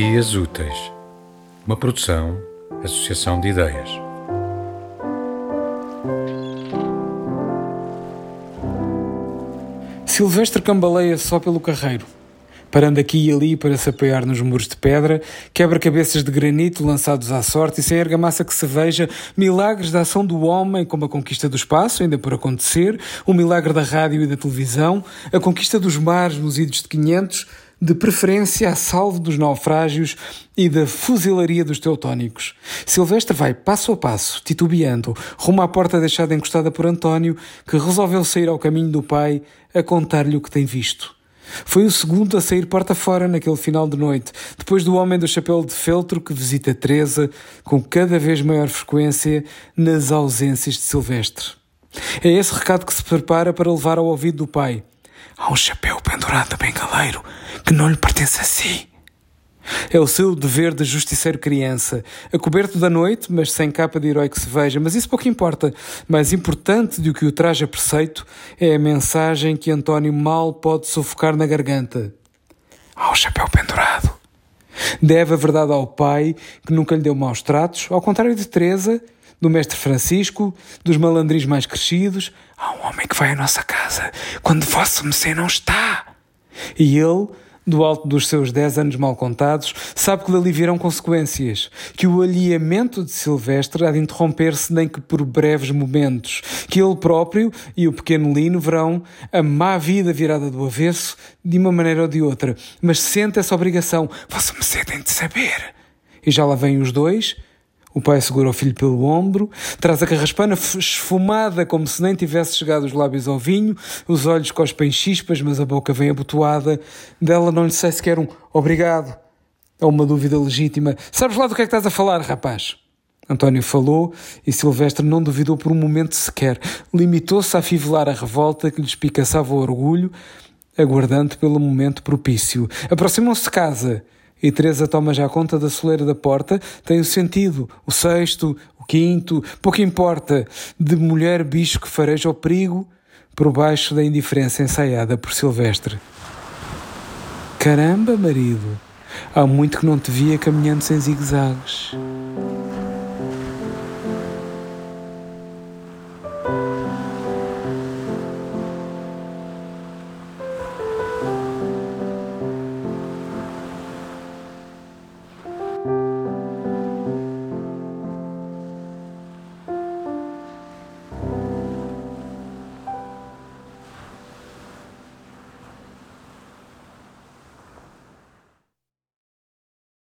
Dias Úteis, uma produção, associação de ideias. Silvestre cambaleia só pelo carreiro, parando aqui e ali para se apoiar nos muros de pedra, quebra-cabeças de granito lançados à sorte e sem argamassa que se veja, milagres da ação do homem, como a conquista do espaço, ainda por acontecer, o milagre da rádio e da televisão, a conquista dos mares nos idos de 500, de preferência a salvo dos naufrágios e da fuzilaria dos teutónicos. Silvestre vai passo a passo, titubeando, rumo à porta deixada encostada por António, que resolveu sair ao caminho do pai a contar-lhe o que tem visto. Foi o segundo a sair porta fora naquele final de noite, depois do homem do chapéu de feltro que visita Teresa com cada vez maior frequência nas ausências de Silvestre. É esse recado que se prepara para levar ao ouvido do pai. Há um chapéu pendurado a bengaleiro que não lhe pertence a si. É o seu dever de justiceiro criança, a coberto da noite, mas sem capa de herói que se veja. Mas isso pouco importa. Mais importante do que o traje a preceito é a mensagem que António mal pode sufocar na garganta. Há um chapéu pendurado. Deve a verdade ao pai, que nunca lhe deu maus tratos, ao contrário de Teresa, do mestre Francisco, dos malandris mais crescidos. Há um homem que vai à nossa casa quando vosso Messê não está. E ele, do alto dos seus dez anos mal contados, sabe que dali virão consequências, que o alheamento de Silvestre há de interromper-se nem que por breves momentos, que ele próprio e o pequeno Lino verão a má vida virada do avesso de uma maneira ou de outra, mas sente essa obrigação. Vossa Messê tem de saber. E já lá vêm os dois, o pai segura o filho pelo ombro, traz a carraspana esfumada como se nem tivesse chegado os lábios ao vinho, os olhos cospem chispas, mas a boca vem abotoada. Dela não lhe sei sequer um obrigado. É uma dúvida legítima. Sabes lá do que é que estás a falar, rapaz? António falou e Silvestre não duvidou por um momento sequer. Limitou-se a fivelar a revolta que lhe espicaçava o orgulho, aguardando pelo momento propício. Aproximam-se de casa e Teresa toma já conta da soleira da porta, tem o sentido, o sexto, o quinto, pouco importa, de mulher bicho que fareja o perigo por baixo da indiferença ensaiada por Silvestre. Caramba, marido, há muito que não te via caminhando sem zigue-zagues.